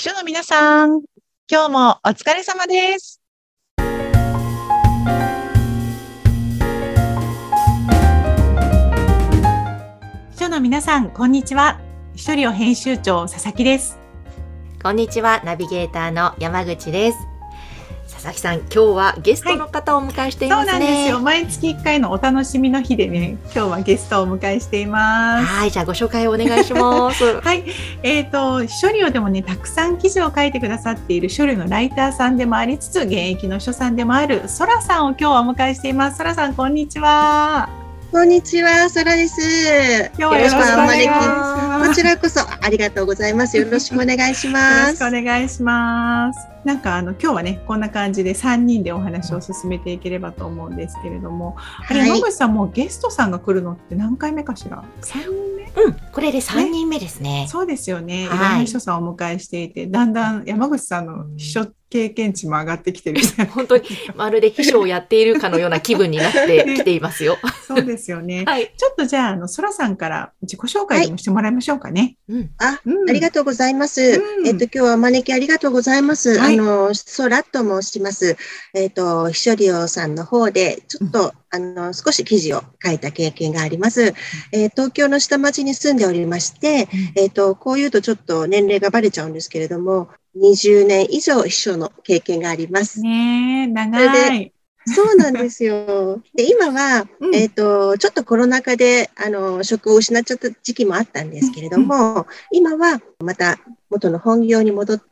秘書の皆さん、今日もお疲れ様です。秘書の皆さん、こんにちは。秘書寮編集長、佐々木です。こんにちは、ナビゲーターの山口です。佐々木さん、今日はゲストの方をお迎えしていそうますね。なんですよ。毎月1回のお楽しみの日でね、今日はゲストをお迎えしています。はい、じゃあご紹介をお願いします。はい。えっ、と、書類でもね、たくさん記事を書いてくださっている書類のライターさんでもありつつ、現役の書さんでもある、そらさんを今日はお迎えしています。そらさん、こんにちは。こんにちは、そらです。今日はよろしくお願いしこます。ちらこそありがとうございます。よろしくお願いしよます。ろしくお願いします。なんかあの今日はねこんな感じで3人でお話を進めていければと思うんですけれども、あれはい野口さんもうゲストさんが来るのって何回目かしら？3人目？うん、これで三人目ですね。そうですよね、い、ろんはいな秘書さんをお迎えしていてだんだん山口さんの秘書経験値も上がってきてる 本当にまるで秘書をやっているかのような気分になって きていますよ。そうですよね。はい。ちょっとじゃああのそらさんから自己紹介でもしてもらいましょうかね。うん。あ、うんありがとうございます。うんえっと、今日はお招きありがとうございます。はいあの、そらと申します。えっと、秘書利用さんの方で、ちょっと、あの、少し記事を書いた経験があります。えー東京の下町に住んでおりまして、えっと、こう言うとちょっと年齢がバレちゃうんですけれども、20年以上秘書の経験があります。ね長い。そうなんですよ。で、今は、うんえっ、と、ちょっとコロナ禍で、あの、職を失っちゃった時期もあったんですけれども、今はまた元の本業に戻って、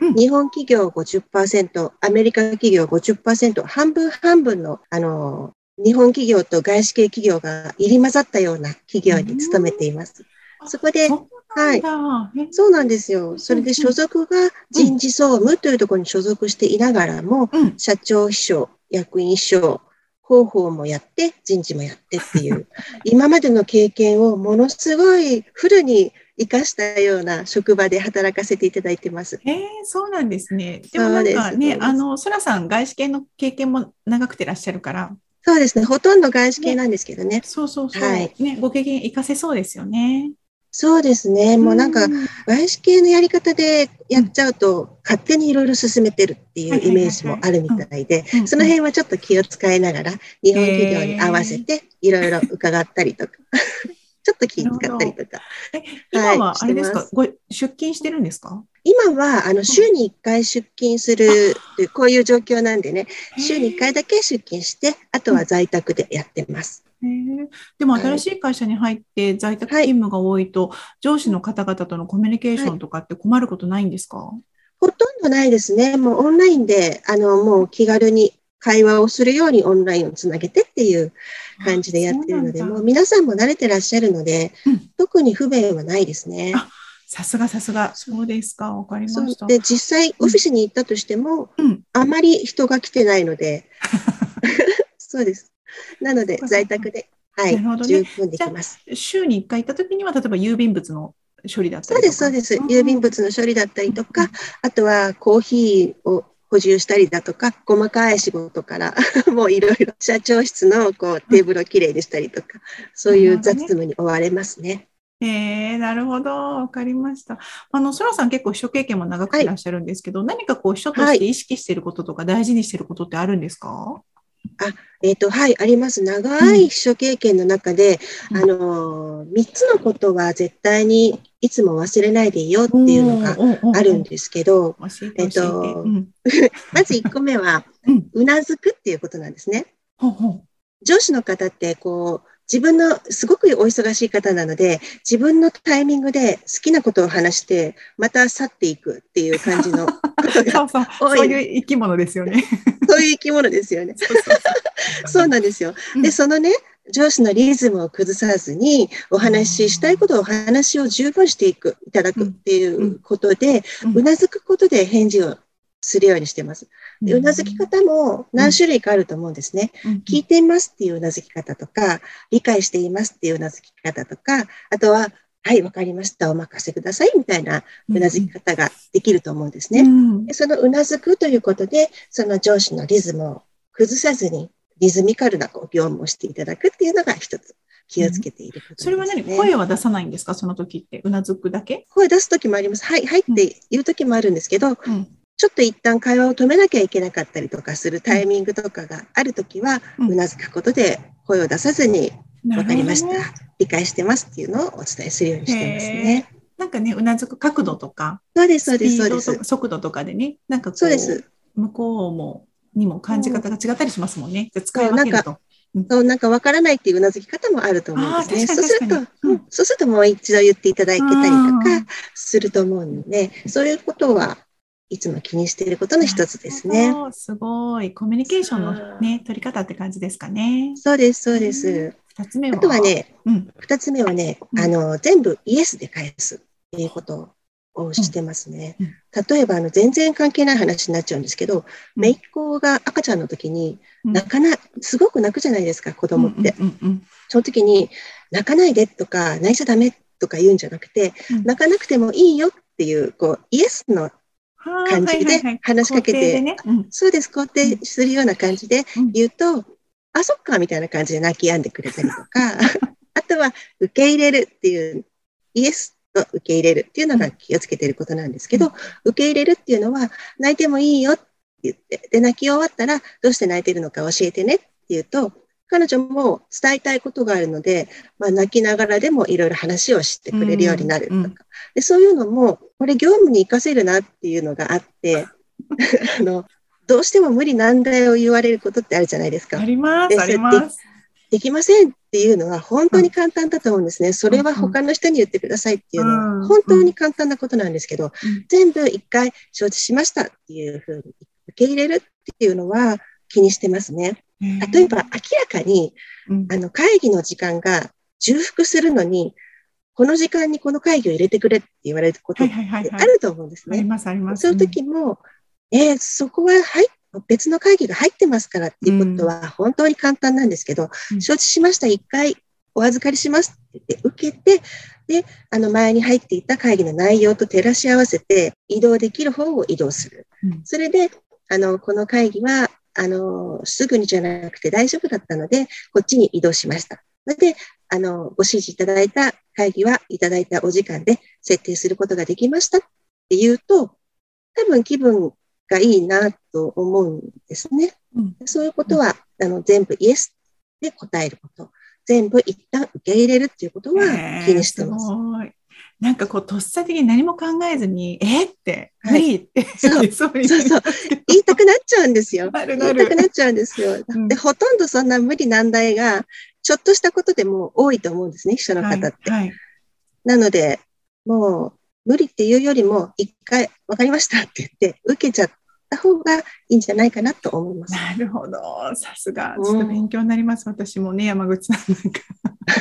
うん日本企業50%、アメリカ企業50%、半分半分の、あの、日本企業と外資系企業が入り混ざったような企業に勤めています。そこで、そうなんだ。えそうなんですよ。それで所属が人事総務というところに所属していながらも、うん社長秘書、役員秘書、広報もやって、人事もやってっていう、今までの経験をものすごいフルに活かしたような職場で働かせていただいてます。えー、そうなんですね。でもなんかね、あの、そらさん、外資系の経験も長くてらっしゃるから、そうですね。ほとんど外資系なんですけどね。そうそうそう、はいね、ご経験活かせそうですよね。そうですね。もうなんかう、外資系のやり方でやっちゃうと、勝手にいろいろ進めてるっていうイメージもあるみたいで、うん。その辺はちょっと気を使いながら、日本企業に合わせていろいろ伺ったりとか、ちょっと気使ったりとか。え、今ははいあれですか、してご出勤してるんですか？今は、あの、週に1回出勤するという、こういう状況なんでね、週に1回だけ出勤して、あとは在宅でやってます。でも新しい会社に入って在宅勤務が多いと、上司の方々とのコミュニケーションとかって困ることないんですか、ほとんどないですね。もうオンラインで、あの、もう気軽に会話をするようにオンラインをつなげてっていう感じでやってるので、もう皆さんも慣れてらっしゃるので、うん特に不便はないですね。あさすがさすが。そうですか。わかりました。で、実際オフィスに行ったとしても、うん。あまり人が来てないので、そうです。なので在宅で、はい、ね十分できます。週に1回行った時には、例えば郵便物の処理だったり。そうです、そうです。ん郵便物の処理だったりとうんか、あとはコーヒーを補充したりだとか、細かい仕事から、もういろいろ、社長室のこうテーブルをきれいにしたりとか、そういう雑務に追われますね。えー、なるほど。わかりました。あの、そらさん結構秘書経験も長くていらっしゃるんですけど、何かこう秘書として意識していることとか大事にしていることってあるんですか、えっ、と、はい、あります。長い秘書経験の中で、うん。あのー、3つのことは絶対にいつも忘れないでいいよっていうのがあるんですけど、教えっとうん。まず1個目はうなずくっていうことなんですね。ほうほう。上司の方って、こう、自分のすごくお忙しい方なので、自分のタイミングで好きなことを話して、また去っていくっていう感じのことが、そうそう。多いそういう生き物ですよね。そういう生き物ですよね。そうなんですよ。うんで、そのね、上司のリズムを崩さずに、お話ししたいことをお話を十分していく、いただくっていうことで、うんうなずくことで返事をするようにしてます。でうなずき方も何種類かあると思うんですね。うん聞いていますっていううなずき方とか、理解していますっていううなずき方とか、あとは、はい、わかりました、お任せくださいみたいなうなずき方ができると思うんですね。うんでそのうなずくということで、その上司のリズムを崩さずに、リズミカルなこう業務をしていただくっていうのが一つ。気をつけていることです、ねそれは何？声は出さないんですか？その時って。うなずくだけ？声出す時もあります。はい、はいって言う時もあるんですけど、うん。ちょっと一旦会話を止めなきゃいけなかったりとかするタイミングとかがある時は、うなずくことで声を出さずに、なわかりました。理解してますっていうのをお伝えするようにしてますね。なんかね、うなずく角度とか、そうです、そうです、そうです。速度とかでね、なんかこう、そうです。向こうも、にも感じ方が違ったりしますもんね。じゃあ使い分けると。そう、なんかわからないっていううなずき方もあると思うんですね。そうすると、うんそうするともう一度言っていただけたりとうんかすると思うので、そういうことはいつも気にしていることの一つですね。すごい。コミュニケーションのね、取り方って感じですかね。そうです、そうです。二つ目は？あとは、ね、うん。二つ目はね、うんあの、全部イエスで返すっていうことをしてますねうんうん。例えば、あの、全然関係ない話になっちゃうんですけど、うん姪っ子が赤ちゃんの時に、うん泣かな、すごく泣くじゃないですか、子供って。うんうんうんその時に、泣かないでとか、泣いちゃダメとか言うんじゃなくて、うん泣かなくてもいいよっていう、こう、イエスのはあ感じで話しかけてそうです、肯定するような感じでうん。言うと、あ、そっか、みたいな感じで泣き止んでくれたりとか、あとは受け入れるっていう、イエスと受け入れるっていうのが気をつけていることなんですけど、うん。受け入れるっていうのは、泣いてもいいよって言って、で、泣き終わったら、どうして泣いてるのか教えてねって言うと、彼女も伝えたいことがあるので、まあ、泣きながらでもいろいろ話をしてくれるようになるとか、うんうんでそういうのも、これ業務に活かせるなっていうのがあって、あの、どうしても無理難題を言われることってあるじゃないですかあ。ります、であります。できませんっていうのは本当に簡単だと思うんですね。それは他の人に言ってくださいっていうのうんは本当に簡単なことなんですけど、うん全部一回承知しましたっていうふうに受け入れるっていうのは気にしてますね。例えば明らかにうんあの会議の時間が重複するのに、この時間にこの会議を入れてくれって言われることってはいはいはいはい。あると思うんですね。あります、あります。そういう時も、えーそこは入っ別の会議が入ってますからっていうことは本当に簡単なんですけど、うん承知しました、一回お預かりしますって言って受けて、で、あの前に入っていた会議の内容と照らし合わせて移動できる方を移動する。うんそれで、あの、この会議は、あの、すぐにじゃなくて大丈夫だったので、こっちに移動しました。それで、あの、ご指示いただいた会議はいただいたお時間で設定することができましたっていうと、多分気分がいいなと思うんですね。うんそういうことは、あの、全部イエスで答えること。全部一旦受け入れるっていうことは気にしてます。えーごいなんかこう、とっさ的に何も考えずに、え？ーって、無はい理？って、そう 言いそうそうそう言いたくなっちゃうんですよ。なるなる言いたく。なっちゃうんですよ。うんで、ほとんどそんな無理難題が、ちょっとしたことでも多いと思うんですね、秘書のはい方って。はい。なので、もう、無理っていうよりも、一回、わかりましたって言って、受けちゃった方がいいんじゃないかなと思います。なるほど。さすが。うんちょっと勉強になります。私もね、山口さんなんか。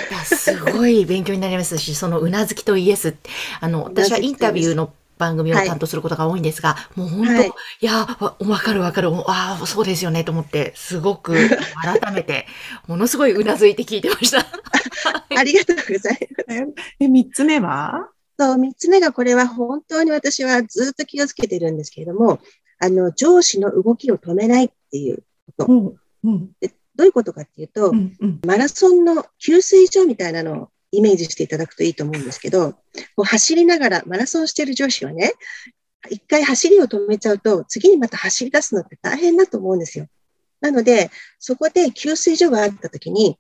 いやすごい勉強になりますし、そのうなずきとイエスあの、私はインタビューの番組を担当することが多いんですが、もう本当、はいい、や、わわかるわかる、ああ、そうですよねと思って、すごく改めて、ものすごいうなずいて聞いてました。ありがとうございます。で、三つ目は？そう、三つ目がこれは本当に私はずっと気をつけてるんですけれども、あの、上司の動きを止めないっていうこと。うん。うん。でどういうことかっていうと、うん。うん。マラソンの給水所みたいなのをイメージしていただくといいと思うんですけど、こう走りながらマラソンしてる上司はね、一回走りを止めちゃうと、次にまた走り出すのって大変だと思うんですよ。なので、そこで給水所があった時に、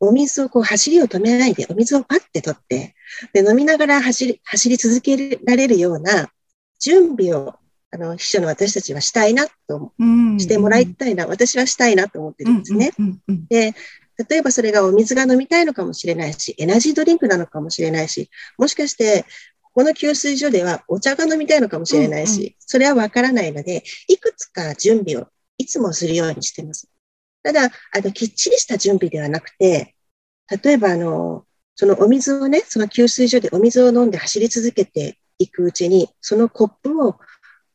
お水をこう走りを止めないで、お水をパッて取って、で、飲みながら走り、走り続けられるような準備を、あの、秘書の私たちはしたいなと、うん。してもらいたいな、私はしたいなと思ってるんですね。で、例えばそれがお水が飲みたいのかもしれないし、エナジードリンクなのかもしれないし、もしかして、この給水所ではお茶が飲みたいのかもしれないし、うんうそれはわからないので、いくつか準備をいつもするようにしてます。ただ、あの、きっちりした準備ではなくて、例えばあの、そのお水をね、その給水所でお水を飲んで走り続けていくうちに、そのコップを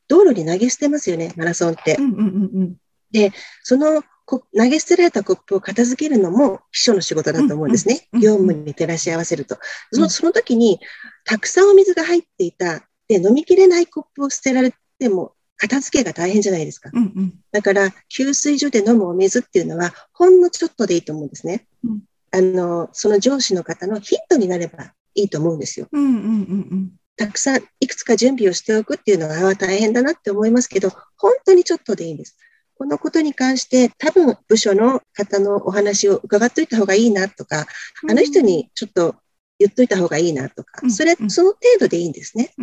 道路に投げ捨てますよね、マラソンってう。ん。うん。うん。そのこ投げ捨てられたコップを片付けるのも秘書の仕事だと思うんですね。うんうん業務に照らし合わせると。そのうんその時に、たくさんお水が入っていた、で、飲みきれないコップを捨てられても、片付けが大変じゃないですか。うん。うん。だから、給水所で飲むお水っていうのは、ほんのちょっとでいいと思うんですね。うんあの、その上司の方のヒントになればいいと思うんですよ。うんうんうんうん。たくさんいくつか準備をしておくっていうのがああ大変だなって思いますけど、本当にちょっとでいいんです。このことに関して多分部署の方のお話を伺っといた方がいいなとか、あの人にちょっと言っといた方がいいなとかう、ん。それう、ん。その程度でいいんですね。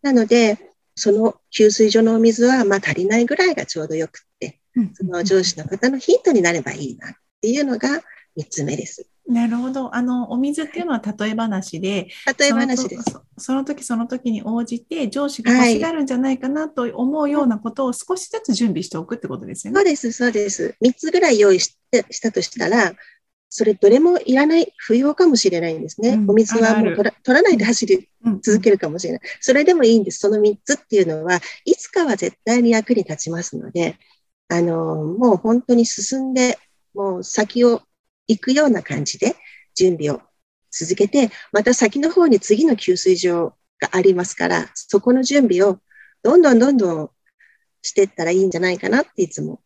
なので、その給水所のお水はまあ足りないぐらいがちょうどよくって、うん。その上司の方のヒントになればいいなっていうのが3つ目です。なるほど。あの、お水っていうのは例え話で、例え話です。そのその時その時に応じて上司が欲しがるんじゃないかなと思うようなことを少しずつ準備しておくってことですよね。そうです、そうです。3つぐらい用意してしたとしたら、それどれもいらない、不要かもしれないんですね。うんお水はもう取らないで走りうん続けるかもしれない。それでもいいんです。その3つっていうのは、いつかは絶対に役に立ちますので、あの、もう本当に進んで、もう先を行くような感じで準備を続けて、また先の方に次の給水場がありますから、そこの準備をどんどんどんどんしていったらいいんじゃないかなっていつも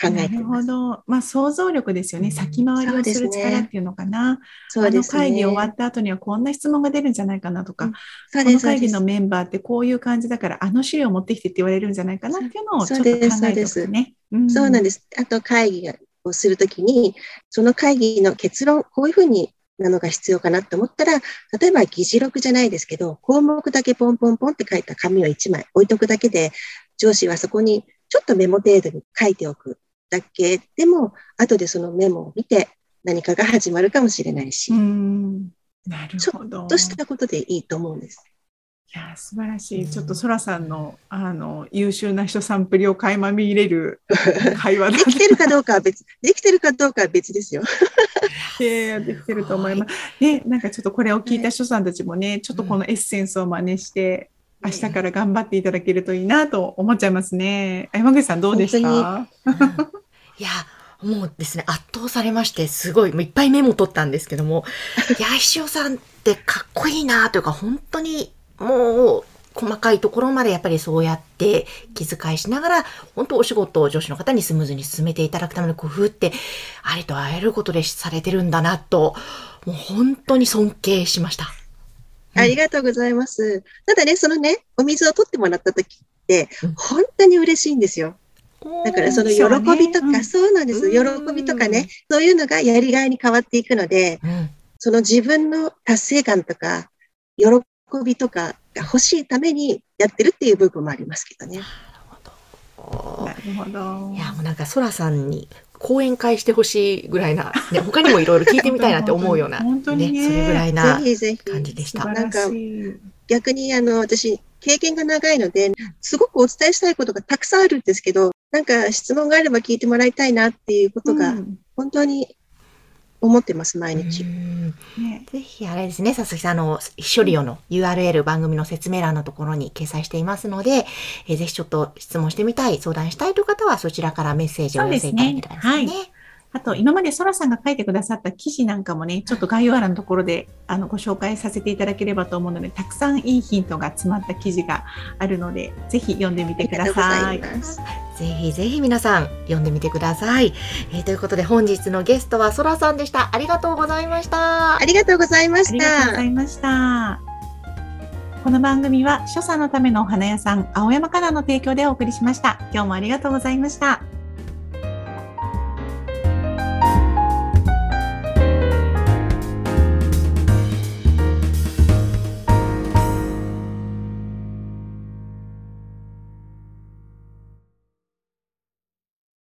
考えなるています。ほど。まあ想像力ですよね。先回りをする力っていうのかな。そうですね。あの会議終わった後にはこんな質問が出るんじゃないかなとか、うんこの会議の。メンバーってこういう感じだから、あの資料持ってきてって言われるんじゃないかなっていうのをちょっと考えておくとね。でそうなんです。あと会議をするときに、その会議の結論、こういうふうになのが必要かなって思ったら、例えば議事録じゃないですけど、項目だけポンポンポンって書いた紙を1枚置いとくだけで、上司はそこにちょっとメモ程度に書いておくだけでも、後でそのメモを見て何かが始まるかもしれないし。なるほど。としたことでいいと思うんです。いや、素晴らしい。ちょっとソラさんの、あの、優秀な人サンプリを垣間見れる 会話だできてるかどうかは別、できてるかどうかは別ですよ。でできてると思います。ね、なんかちょっとこれを聞いた人さんたちもね、ちょっとこのエッセンスを真似して、明日から頑張っていただけるといいなと思っちゃいますね。あ山口さんどうでした？いや、もうですね、圧倒されまして、すごい、もういっぱいメモ取ったんですけども、いや、石尾さんってかっこいいなというか、本当にもう、細かいところまでやっぱりそうやって気遣いしながら、本当お仕事を女子の方にスムーズに進めていただくための工夫って、ありとあらゆることでされてるんだなと、もう本当に尊敬しました。ありがとうございます。ただね、そのね、お水を取ってもらった時ってうん、本当に嬉しいんですよ。だからその喜びとか、そうねうんそうなんです。うん喜びとかね、そういうのがやりがいに変わっていくので、うん、その自分の達成感とか、喜びとかが欲しいためにやってるっていう部分もありますけどね。なるほど。いや、もうなんか、ソラさんに講演会してほしいぐらいな、ね、他にもいろいろ聞いてみたいなって思うような、本当にねそれぐらいなぜひぜひ。感じでした。素晴らしい。逆にあの、私、経験が長いので、すごくお伝えしたいことがたくさんあるんですけど、なんか質問があれば聞いてもらいたいなっていうことがうん本当に思ってます、毎日。うん。ね。ぜひ、あれですね、佐々木さん、あの、処理用の URL 番組の説明欄のところに掲載していますので、えーぜひちょっと質問してみたい、相談したいという方は、そちらからメッセージをお寄せいただけたらですね。そうですねあと、今までソラさんが書いてくださった記事なんかもね、ちょっと概要欄のところであのご紹介させていただければと思うので、たくさんいいヒントが詰まった記事があるので、ぜひ読んでみてください。ぜひぜひ皆さん、読んでみてください。えーということで、本日のゲストはソラさんでした。ありがとうございましたあ。りがとうございましありがとうごたざ。いました。この番組は、所作のためのお花屋さん、青山からの提供でお送りしました。今日もありがとうございました。